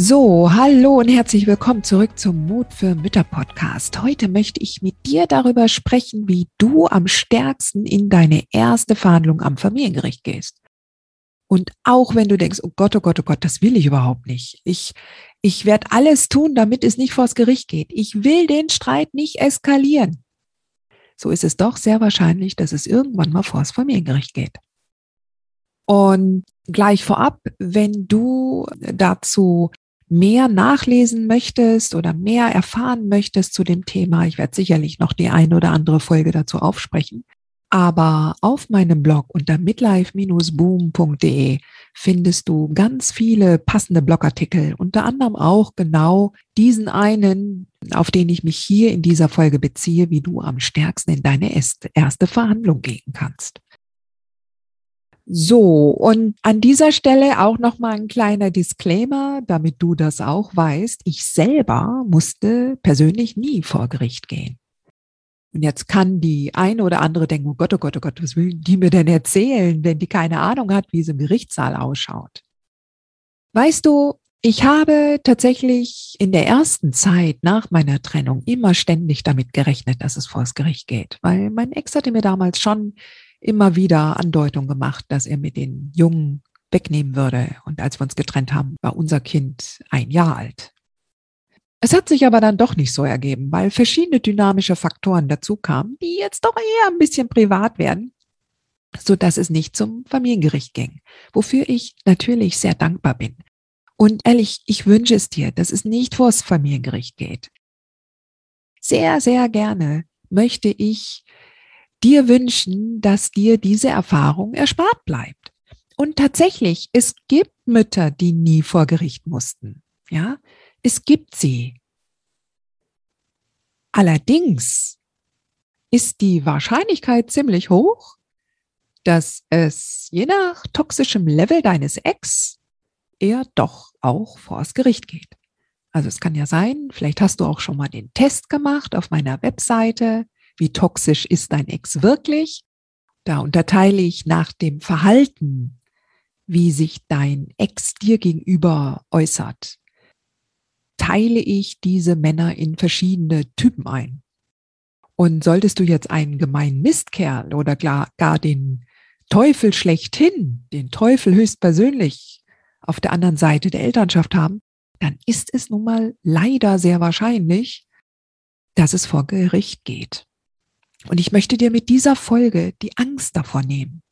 So, hallo und herzlich willkommen zurück zum Mut für Mütter Podcast. Heute möchte ich mit dir darüber sprechen, wie du am stärksten in deine erste Verhandlung am Familiengericht gehst. Und auch wenn du denkst, oh Gott, oh Gott, oh Gott, das will ich überhaupt nicht. Ich, ich werde alles tun, damit es nicht vors Gericht geht. Ich will den Streit nicht eskalieren. So ist es doch sehr wahrscheinlich, dass es irgendwann mal vors Familiengericht geht. Und gleich vorab, wenn du dazu mehr nachlesen möchtest oder mehr erfahren möchtest zu dem Thema, ich werde sicherlich noch die eine oder andere Folge dazu aufsprechen. Aber auf meinem Blog unter midlife-boom.de findest du ganz viele passende Blogartikel, unter anderem auch genau diesen einen, auf den ich mich hier in dieser Folge beziehe, wie du am stärksten in deine erste Verhandlung gehen kannst. So, und an dieser Stelle auch nochmal ein kleiner Disclaimer, damit du das auch weißt. Ich selber musste persönlich nie vor Gericht gehen. Und jetzt kann die eine oder andere denken, oh Gott, oh Gott, oh Gott, was will die mir denn erzählen, wenn die keine Ahnung hat, wie es im Gerichtssaal ausschaut? Weißt du, ich habe tatsächlich in der ersten Zeit nach meiner Trennung immer ständig damit gerechnet, dass es vor das Gericht geht, weil mein Ex hatte mir damals schon immer wieder Andeutung gemacht, dass er mit den Jungen wegnehmen würde. Und als wir uns getrennt haben, war unser Kind ein Jahr alt. Es hat sich aber dann doch nicht so ergeben, weil verschiedene dynamische Faktoren dazu kamen, die jetzt doch eher ein bisschen privat werden, so dass es nicht zum Familiengericht ging, wofür ich natürlich sehr dankbar bin. Und ehrlich, ich wünsche es dir, dass es nicht vors Familiengericht geht. Sehr, sehr gerne möchte ich dir wünschen, dass dir diese Erfahrung erspart bleibt. Und tatsächlich, es gibt Mütter, die nie vor Gericht mussten. Ja, es gibt sie. Allerdings ist die Wahrscheinlichkeit ziemlich hoch, dass es je nach toxischem Level deines Ex eher doch auch vors Gericht geht. Also es kann ja sein, vielleicht hast du auch schon mal den Test gemacht auf meiner Webseite wie toxisch ist dein Ex wirklich. Da unterteile ich nach dem Verhalten, wie sich dein Ex dir gegenüber äußert, teile ich diese Männer in verschiedene Typen ein. Und solltest du jetzt einen gemeinen Mistkerl oder gar, den Teufel schlechthin, den Teufel höchstpersönlich auf der anderen Seite der Elternschaft haben, dann ist es nun mal leider sehr wahrscheinlich, dass es vor Gericht geht. Und ich möchte dir mit dieser Folge die Angst davor nehmen.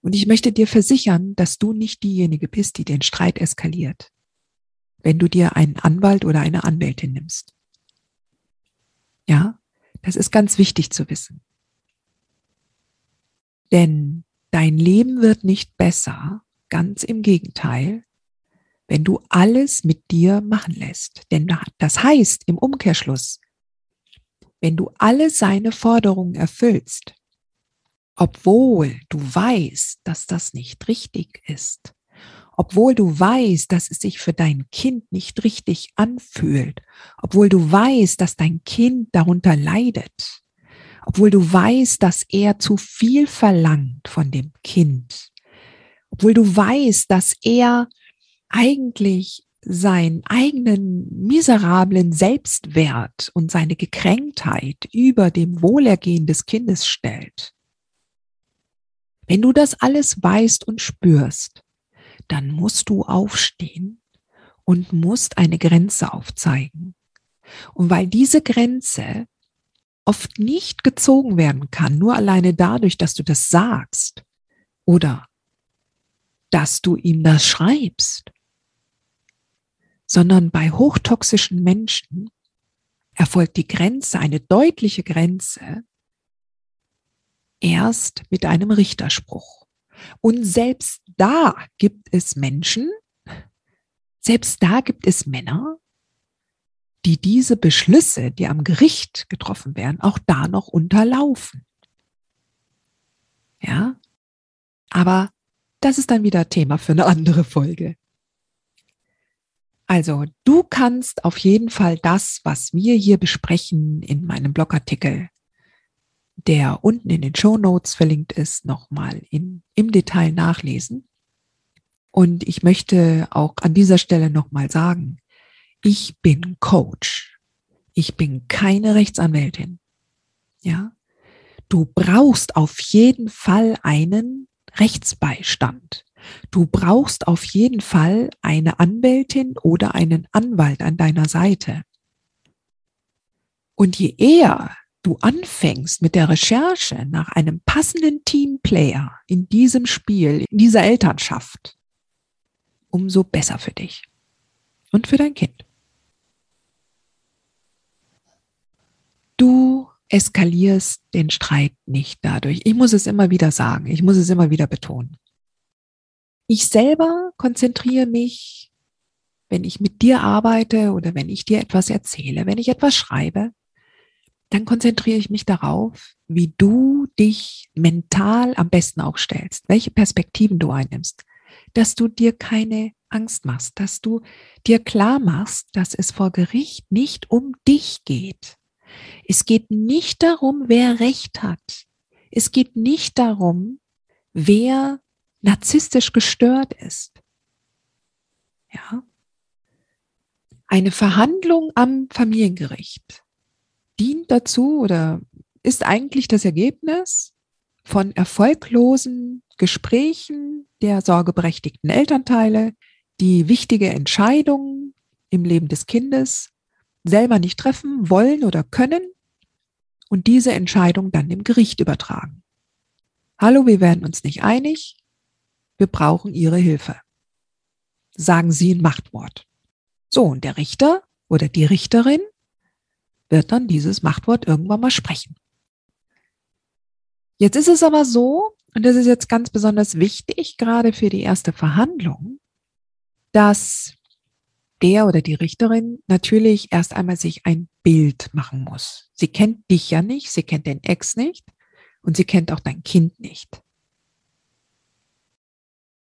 Und ich möchte dir versichern, dass du nicht diejenige bist, die den Streit eskaliert, wenn du dir einen Anwalt oder eine Anwältin nimmst. Ja, das ist ganz wichtig zu wissen. Denn dein Leben wird nicht besser, ganz im Gegenteil, wenn du alles mit dir machen lässt. Denn das heißt im Umkehrschluss, wenn du alle seine Forderungen erfüllst, obwohl du weißt, dass das nicht richtig ist, obwohl du weißt, dass es sich für dein Kind nicht richtig anfühlt, obwohl du weißt, dass dein Kind darunter leidet, obwohl du weißt, dass er zu viel verlangt von dem Kind, obwohl du weißt, dass er eigentlich seinen eigenen miserablen Selbstwert und seine Gekränktheit über dem Wohlergehen des Kindes stellt. Wenn du das alles weißt und spürst, dann musst du aufstehen und musst eine Grenze aufzeigen. Und weil diese Grenze oft nicht gezogen werden kann, nur alleine dadurch, dass du das sagst oder dass du ihm das schreibst, sondern bei hochtoxischen Menschen erfolgt die Grenze, eine deutliche Grenze, erst mit einem Richterspruch. Und selbst da gibt es Menschen, selbst da gibt es Männer, die diese Beschlüsse, die am Gericht getroffen werden, auch da noch unterlaufen. Ja, aber das ist dann wieder Thema für eine andere Folge. Also, du kannst auf jeden Fall das, was wir hier besprechen in meinem Blogartikel, der unten in den Show Notes verlinkt ist, nochmal im Detail nachlesen. Und ich möchte auch an dieser Stelle nochmal sagen, ich bin Coach. Ich bin keine Rechtsanwältin. Ja. Du brauchst auf jeden Fall einen Rechtsbeistand. Du brauchst auf jeden Fall eine Anwältin oder einen Anwalt an deiner Seite. Und je eher du anfängst mit der Recherche nach einem passenden Teamplayer in diesem Spiel, in dieser Elternschaft, umso besser für dich und für dein Kind. Du eskalierst den Streit nicht dadurch. Ich muss es immer wieder sagen, ich muss es immer wieder betonen. Ich selber konzentriere mich, wenn ich mit dir arbeite oder wenn ich dir etwas erzähle, wenn ich etwas schreibe, dann konzentriere ich mich darauf, wie du dich mental am besten aufstellst, welche Perspektiven du einnimmst, dass du dir keine Angst machst, dass du dir klar machst, dass es vor Gericht nicht um dich geht. Es geht nicht darum, wer Recht hat. Es geht nicht darum, wer narzisstisch gestört ist. Ja. Eine Verhandlung am Familiengericht dient dazu oder ist eigentlich das Ergebnis von erfolglosen Gesprächen der sorgeberechtigten Elternteile, die wichtige Entscheidungen im Leben des Kindes selber nicht treffen wollen oder können und diese Entscheidung dann dem Gericht übertragen. Hallo, wir werden uns nicht einig, wir brauchen Ihre Hilfe. Sagen Sie ein Machtwort. So, und der Richter oder die Richterin wird dann dieses Machtwort irgendwann mal sprechen. Jetzt ist es aber so, und das ist jetzt ganz besonders wichtig, gerade für die erste Verhandlung, dass der oder die Richterin natürlich erst einmal sich ein Bild machen muss. Sie kennt dich ja nicht, sie kennt den Ex nicht und sie kennt auch dein Kind nicht.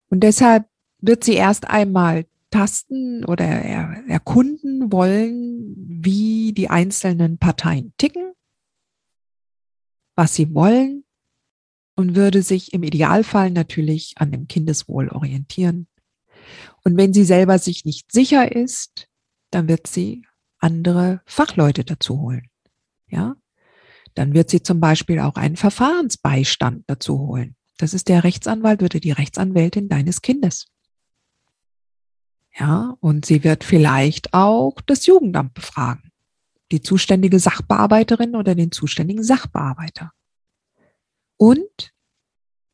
Und deshalb wird sie erst einmal tasten oder er, erkunden wollen, wie die einzelnen Parteien ticken, was sie wollen und würde sich im Idealfall natürlich an dem Kindeswohl orientieren. Und wenn sie selber sich nicht sicher ist, dann wird sie andere Fachleute dazu holen. Ja, dann wird sie zum Beispiel auch einen Verfahrensbeistand dazu holen. Das ist der Rechtsanwalt oder die Rechtsanwältin deines Kindes. Ja, und sie wird vielleicht auch das Jugendamt befragen, die zuständige Sachbearbeiterin oder den zuständigen Sachbearbeiter. Und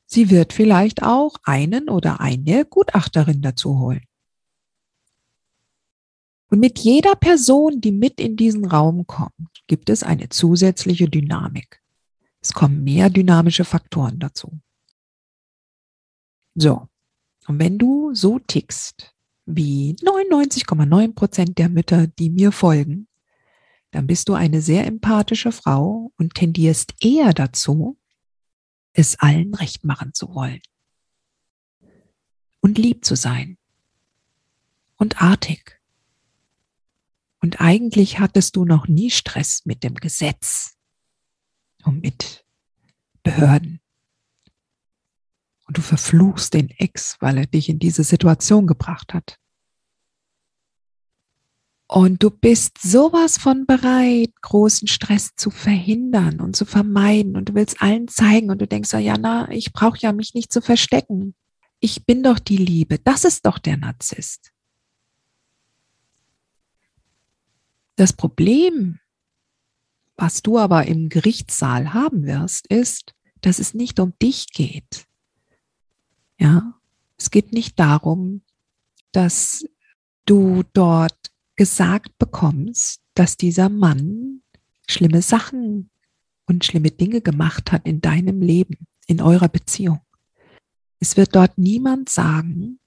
sie wird vielleicht auch einen oder eine Gutachterin dazu holen. Und mit jeder Person, die mit in diesen Raum kommt, gibt es eine zusätzliche Dynamik. Es kommen mehr dynamische Faktoren dazu. So, und wenn du so tickst, wie 99,9 Prozent der Mütter, die mir folgen, dann bist du eine sehr empathische Frau und tendierst eher dazu, es allen recht machen zu wollen. Und lieb zu sein, und artig. Und eigentlich hattest du noch nie Stress mit dem Gesetz und mit Behörden. Und du verfluchst den Ex, weil er dich in diese Situation gebracht hat. Und du bist sowas von bereit, großen Stress zu verhindern und zu vermeiden. Und du willst allen zeigen und du denkst, ja, na, ich brauche ja mich nicht zu verstecken. Ich bin doch die Liebe. Das ist doch der Narzisst. Das Problem, was du aber im Gerichtssaal haben wirst, ist, dass es nicht um dich geht. Ja, es geht nicht darum, dass du dort gesagt bekommst, dass dieser Mann schlimme Sachen und schlimme Dinge gemacht hat in deinem Leben, in eurer Beziehung. Es wird dort niemand sagen,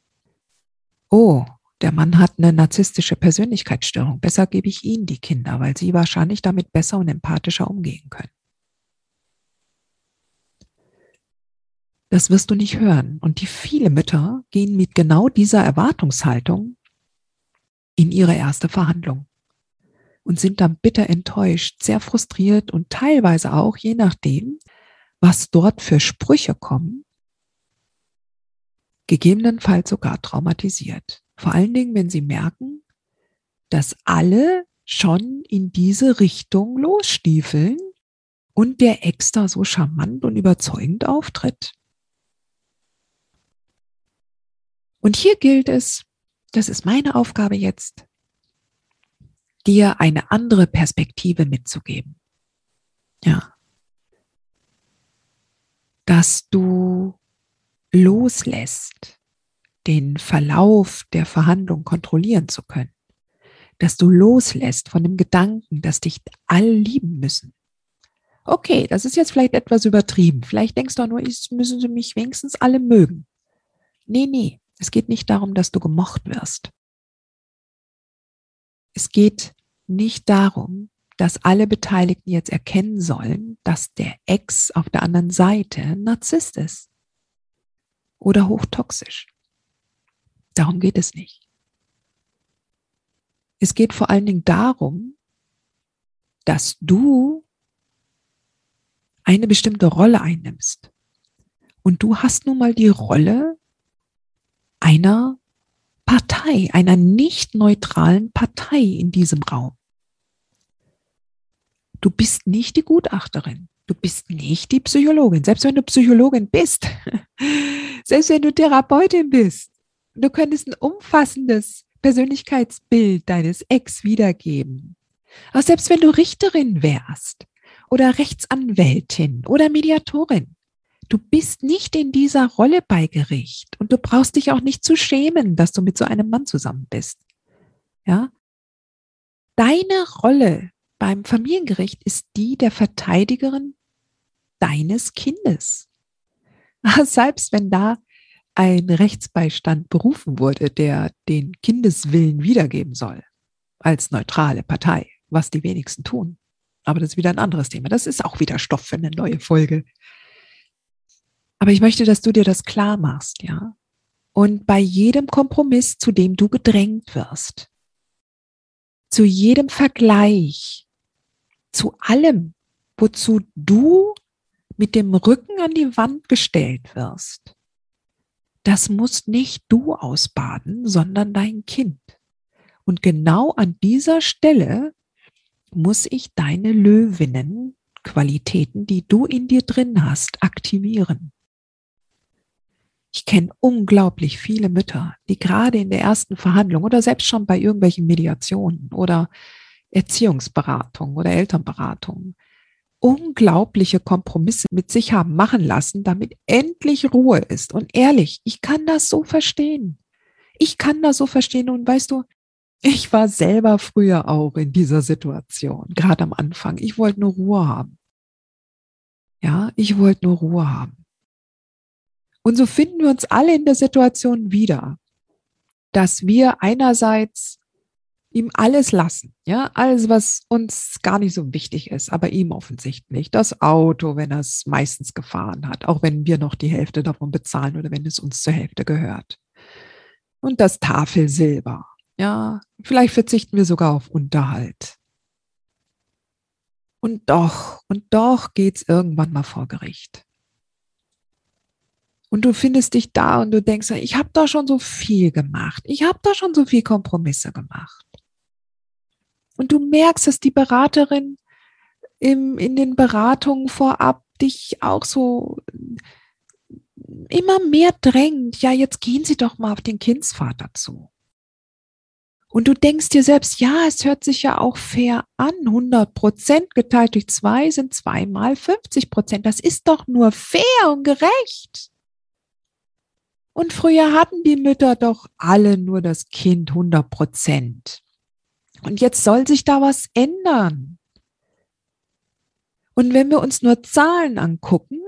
oh, der Mann hat eine narzisstische Persönlichkeitsstörung, besser gebe ich ihm die Kinder, weil sie wahrscheinlich damit besser und empathischer umgehen können. Das wirst du nicht hören. Und die viele Mütter gehen mit genau dieser Erwartungshaltung in ihre erste Verhandlung und sind dann bitter enttäuscht, sehr frustriert und teilweise auch, je nachdem, was dort für Sprüche kommen, gegebenenfalls sogar traumatisiert. Vor allen Dingen, wenn sie merken, dass alle schon in diese Richtung losstiefeln und der Ex da so charmant und überzeugend auftritt. Und hier gilt es, das ist meine Aufgabe jetzt, dir eine andere Perspektive mitzugeben. Ja. Dass du loslässt, den Verlauf der Verhandlung kontrollieren zu können. Dass du loslässt von dem Gedanken, dass dich alle lieben müssen. Okay, das ist jetzt vielleicht etwas übertrieben. Vielleicht denkst du nur, müssen sie mich wenigstens alle mögen. Nee, nee. Es geht nicht darum, dass du gemocht wirst. Es geht nicht darum, dass alle Beteiligten jetzt erkennen sollen, dass der Ex auf der anderen Seite Narzisst ist oder hochtoxisch. Darum geht es nicht. Es geht vor allen Dingen darum, dass du eine bestimmte Rolle einnimmst. Und du hast nun mal die Rolle einer Partei, einer nicht neutralen Partei in diesem Raum. Du bist nicht die Gutachterin. Du bist nicht die Psychologin. Selbst wenn du Psychologin bist, selbst wenn du Therapeutin bist, du könntest ein umfassendes Persönlichkeitsbild deines Ex wiedergeben. Aber selbst wenn du Richterin wärst oder Rechtsanwältin oder Mediatorin, Du bist nicht in dieser Rolle bei Gericht und du brauchst dich auch nicht zu schämen, dass du mit so einem Mann zusammen bist. Ja? Deine Rolle beim Familiengericht ist die der Verteidigerin deines Kindes. Selbst wenn da ein Rechtsbeistand berufen wurde, der den Kindeswillen wiedergeben soll, als neutrale Partei, was die wenigsten tun. Aber das ist wieder ein anderes Thema. Das ist auch wieder Stoff für eine neue Folge. Aber ich möchte, dass du dir das klar machst, ja. Und bei jedem Kompromiss, zu dem du gedrängt wirst, zu jedem Vergleich, zu allem, wozu du mit dem Rücken an die Wand gestellt wirst, das musst nicht du ausbaden, sondern dein Kind. Und genau an dieser Stelle muss ich deine Löwinnen Qualitäten, die du in dir drin hast, aktivieren. Ich kenne unglaublich viele Mütter, die gerade in der ersten Verhandlung oder selbst schon bei irgendwelchen Mediationen oder Erziehungsberatungen oder Elternberatungen unglaubliche Kompromisse mit sich haben machen lassen, damit endlich Ruhe ist. Und ehrlich, ich kann das so verstehen. Ich kann das so verstehen. Und weißt du, ich war selber früher auch in dieser Situation, gerade am Anfang. Ich wollte nur Ruhe haben. Ja, ich wollte nur Ruhe haben. Und so finden wir uns alle in der Situation wieder, dass wir einerseits ihm alles lassen, ja, alles, was uns gar nicht so wichtig ist, aber ihm offensichtlich. Das Auto, wenn er es meistens gefahren hat, auch wenn wir noch die Hälfte davon bezahlen oder wenn es uns zur Hälfte gehört. Und das Tafelsilber, Ja, vielleicht verzichten wir sogar auf Unterhalt. Und doch, und doch geht's irgendwann mal vor Gericht. Und du findest dich da und du denkst, ich habe da schon so viel gemacht. Ich habe da schon so viel Kompromisse gemacht. Und du merkst, dass die Beraterin im, in den Beratungen vorab dich auch so immer mehr drängt. Ja, jetzt gehen Sie doch mal auf den Kindsvater zu. Und du denkst dir selbst, ja, es hört sich ja auch fair an. 100 Prozent geteilt durch zwei sind zweimal 50 Prozent. Das ist doch nur fair und gerecht. Und früher hatten die Mütter doch alle nur das Kind 100 Prozent. Und jetzt soll sich da was ändern. Und wenn wir uns nur Zahlen angucken,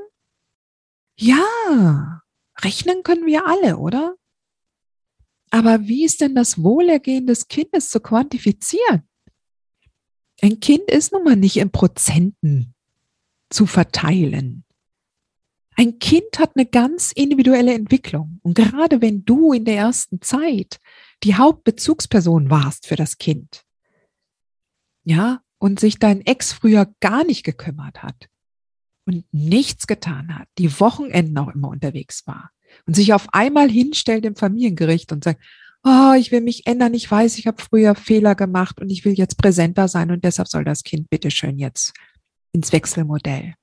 ja, rechnen können wir alle, oder? Aber wie ist denn das Wohlergehen des Kindes zu quantifizieren? Ein Kind ist nun mal nicht in Prozenten zu verteilen. Ein Kind hat eine ganz individuelle Entwicklung. Und gerade wenn du in der ersten Zeit die Hauptbezugsperson warst für das Kind, ja, und sich dein Ex früher gar nicht gekümmert hat und nichts getan hat, die Wochenenden auch immer unterwegs war und sich auf einmal hinstellt im Familiengericht und sagt, oh, ich will mich ändern, ich weiß, ich habe früher Fehler gemacht und ich will jetzt präsenter sein und deshalb soll das Kind bitteschön jetzt ins Wechselmodell.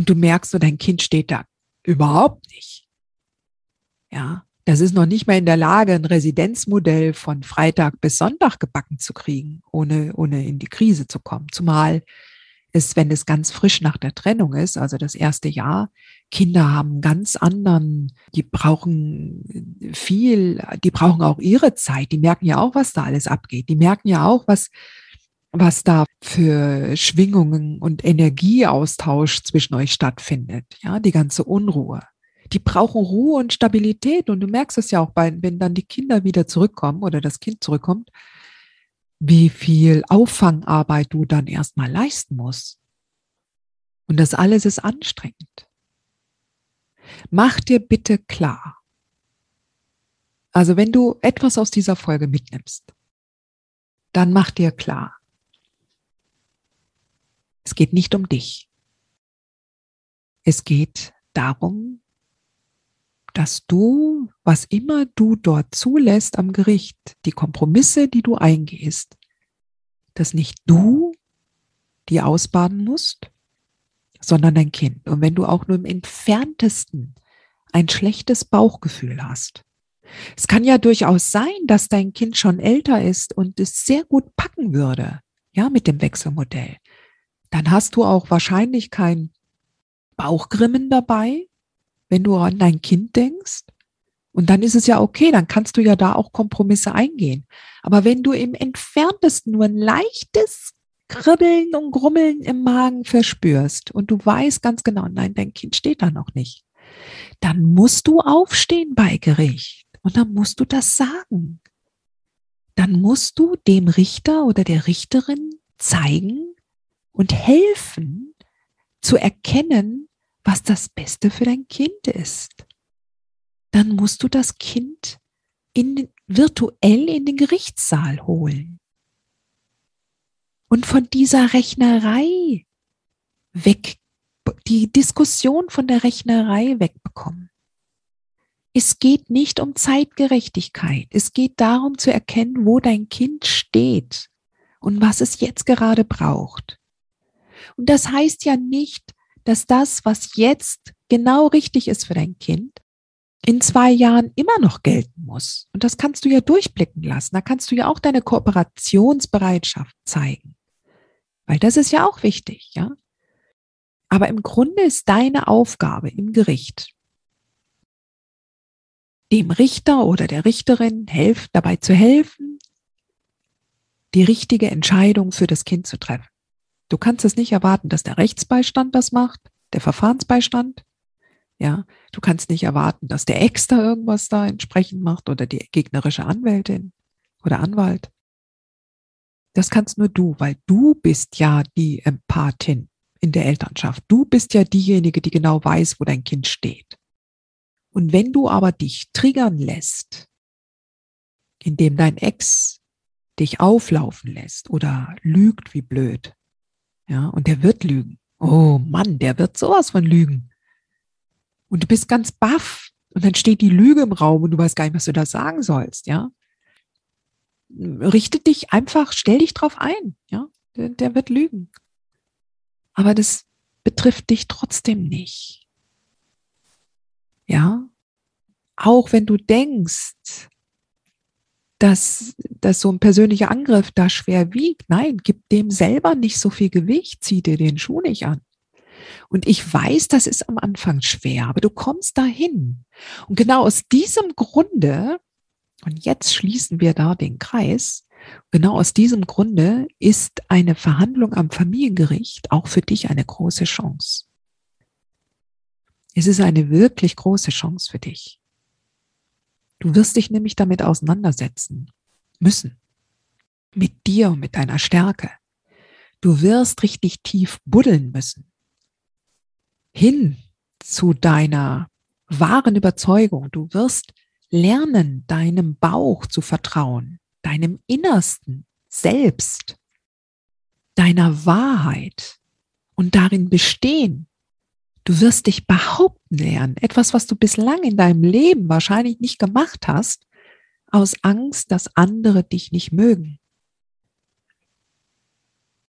Und du merkst, so dein Kind steht da überhaupt nicht. Ja, das ist noch nicht mal in der Lage, ein Residenzmodell von Freitag bis Sonntag gebacken zu kriegen, ohne, ohne in die Krise zu kommen. Zumal es, wenn es ganz frisch nach der Trennung ist, also das erste Jahr, Kinder haben ganz anderen, die brauchen viel, die brauchen auch ihre Zeit, die merken ja auch, was da alles abgeht. Die merken ja auch, was, was da für Schwingungen und Energieaustausch zwischen euch stattfindet. Ja, die ganze Unruhe die brauchen Ruhe und Stabilität. Und du merkst es ja auch bei, wenn dann die Kinder wieder zurückkommen oder das Kind zurückkommt, wie viel Auffangarbeit du dann erstmal leisten musst. Und das alles ist anstrengend. Mach dir bitte klar. Also wenn du etwas aus dieser Folge mitnimmst, dann mach dir klar. Es geht nicht um dich. Es geht darum, dass du, was immer du dort zulässt am Gericht, die Kompromisse, die du eingehst, dass nicht du die ausbaden musst, sondern dein Kind. Und wenn du auch nur im entferntesten ein schlechtes Bauchgefühl hast, es kann ja durchaus sein, dass dein Kind schon älter ist und es sehr gut packen würde, ja, mit dem Wechselmodell. Dann hast du auch wahrscheinlich kein Bauchgrimmen dabei, wenn du an dein Kind denkst. Und dann ist es ja okay, dann kannst du ja da auch Kompromisse eingehen. Aber wenn du im entferntesten nur ein leichtes Kribbeln und Grummeln im Magen verspürst und du weißt ganz genau, nein, dein Kind steht da noch nicht, dann musst du aufstehen bei Gericht und dann musst du das sagen. Dann musst du dem Richter oder der Richterin zeigen und helfen zu erkennen, was das Beste für dein Kind ist. Dann musst du das Kind in, virtuell in den Gerichtssaal holen. Und von dieser Rechnerei weg, die Diskussion von der Rechnerei wegbekommen. Es geht nicht um Zeitgerechtigkeit. Es geht darum zu erkennen, wo dein Kind steht und was es jetzt gerade braucht. Und das heißt ja nicht, dass das, was jetzt genau richtig ist für dein Kind, in zwei Jahren immer noch gelten muss. Und das kannst du ja durchblicken lassen. Da kannst du ja auch deine Kooperationsbereitschaft zeigen. Weil das ist ja auch wichtig, ja. Aber im Grunde ist deine Aufgabe im Gericht, dem Richter oder der Richterin helf, dabei zu helfen, die richtige Entscheidung für das Kind zu treffen. Du kannst es nicht erwarten, dass der Rechtsbeistand das macht, der Verfahrensbeistand. Ja, du kannst nicht erwarten, dass der Ex da irgendwas da entsprechend macht oder die gegnerische Anwältin oder Anwalt. Das kannst nur du, weil du bist ja die Empathin in der Elternschaft. Du bist ja diejenige, die genau weiß, wo dein Kind steht. Und wenn du aber dich triggern lässt indem dein Ex dich auflaufen lässt oder lügt wie blöd. Ja, und der wird lügen. Oh Mann, der wird sowas von lügen. Und du bist ganz baff. Und dann steht die Lüge im Raum und du weißt gar nicht, was du da sagen sollst, ja. Richte dich einfach, stell dich drauf ein, ja. Der, der wird lügen. Aber das betrifft dich trotzdem nicht. Ja. Auch wenn du denkst, dass, dass so ein persönlicher Angriff da schwer wiegt. Nein, gib dem selber nicht so viel Gewicht, zieh dir den Schuh nicht an. Und ich weiß, das ist am Anfang schwer, aber du kommst dahin. Und genau aus diesem Grunde, und jetzt schließen wir da den Kreis, genau aus diesem Grunde ist eine Verhandlung am Familiengericht auch für dich eine große Chance. Es ist eine wirklich große Chance für dich. Du wirst dich nämlich damit auseinandersetzen müssen. Mit dir und mit deiner Stärke. Du wirst richtig tief buddeln müssen. Hin zu deiner wahren Überzeugung. Du wirst lernen, deinem Bauch zu vertrauen, deinem Innersten selbst, deiner Wahrheit und darin bestehen, Du wirst dich behaupten lernen, etwas, was du bislang in deinem Leben wahrscheinlich nicht gemacht hast, aus Angst, dass andere dich nicht mögen.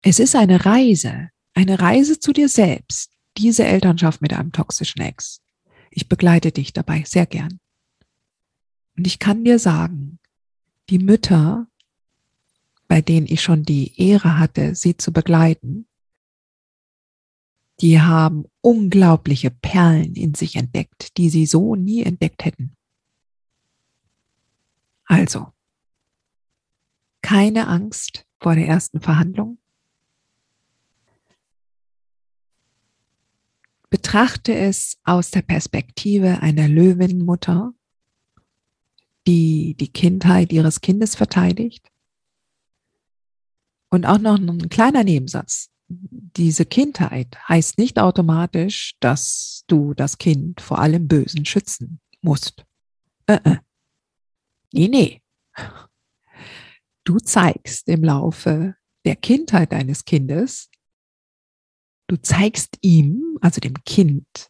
Es ist eine Reise, eine Reise zu dir selbst, diese Elternschaft mit einem toxischen Ex. Ich begleite dich dabei sehr gern. Und ich kann dir sagen, die Mütter, bei denen ich schon die Ehre hatte, sie zu begleiten, die haben unglaubliche Perlen in sich entdeckt, die sie so nie entdeckt hätten. Also, keine Angst vor der ersten Verhandlung. Betrachte es aus der Perspektive einer Löwenmutter, die die Kindheit ihres Kindes verteidigt. Und auch noch ein kleiner Nebensatz diese Kindheit heißt nicht automatisch, dass du das Kind vor allem Bösen schützen musst. Äh, äh. Nee, nee. Du zeigst im Laufe der Kindheit deines Kindes, du zeigst ihm, also dem Kind,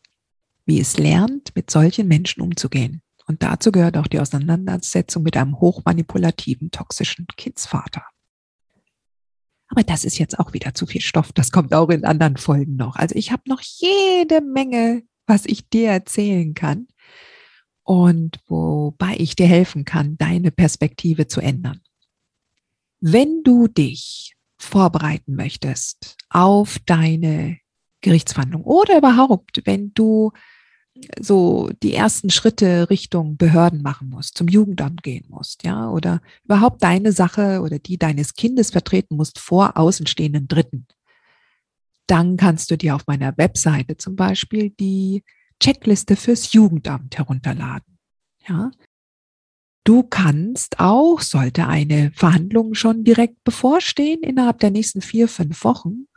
wie es lernt, mit solchen Menschen umzugehen. Und dazu gehört auch die Auseinandersetzung mit einem hochmanipulativen, toxischen Kindsvater. Aber das ist jetzt auch wieder zu viel Stoff. Das kommt auch in anderen Folgen noch. Also ich habe noch jede Menge, was ich dir erzählen kann und wobei ich dir helfen kann, deine Perspektive zu ändern. Wenn du dich vorbereiten möchtest auf deine Gerichtsverhandlung oder überhaupt, wenn du so die ersten Schritte Richtung Behörden machen musst, zum Jugendamt gehen musst, ja, oder überhaupt deine Sache oder die deines Kindes vertreten musst vor außenstehenden Dritten, dann kannst du dir auf meiner Webseite zum Beispiel die Checkliste fürs Jugendamt herunterladen, ja. Du kannst auch, sollte eine Verhandlung schon direkt bevorstehen, innerhalb der nächsten vier, fünf Wochen,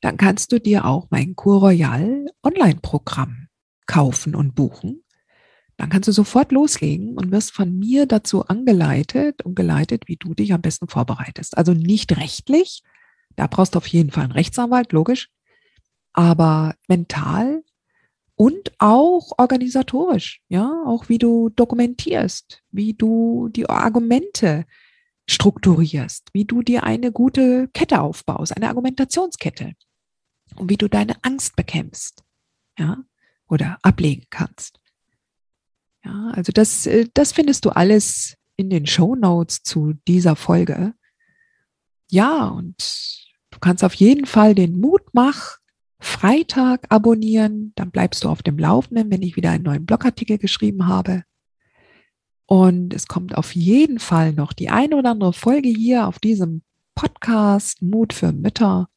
dann kannst du dir auch mein Cour Royal Online-Programm kaufen und buchen. Dann kannst du sofort loslegen und wirst von mir dazu angeleitet und geleitet, wie du dich am besten vorbereitest. Also nicht rechtlich, da brauchst du auf jeden Fall einen Rechtsanwalt, logisch, aber mental und auch organisatorisch, ja, auch wie du dokumentierst, wie du die Argumente strukturierst, wie du dir eine gute Kette aufbaust, eine Argumentationskette und wie du deine Angst bekämpfst. Ja, oder ablegen kannst. Ja, also das, äh, das findest du alles in den Show Notes zu dieser Folge. Ja, und du kannst auf jeden Fall den Mutmach Freitag abonnieren. Dann bleibst du auf dem Laufenden, wenn ich wieder einen neuen Blogartikel geschrieben habe. Und es kommt auf jeden Fall noch die eine oder andere Folge hier auf diesem Podcast Mut für Mütter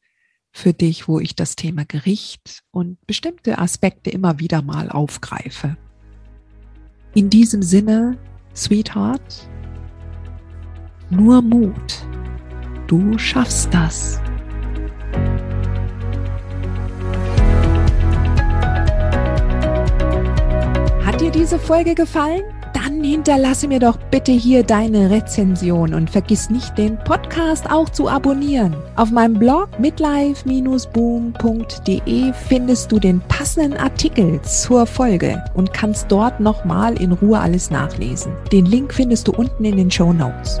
für dich, wo ich das Thema Gericht und bestimmte Aspekte immer wieder mal aufgreife. In diesem Sinne, Sweetheart, nur Mut. Du schaffst das. Hat dir diese Folge gefallen? Hinterlasse mir doch bitte hier deine Rezension und vergiss nicht, den Podcast auch zu abonnieren. Auf meinem Blog midlife-boom.de findest du den passenden Artikel zur Folge und kannst dort nochmal in Ruhe alles nachlesen. Den Link findest du unten in den Show Notes.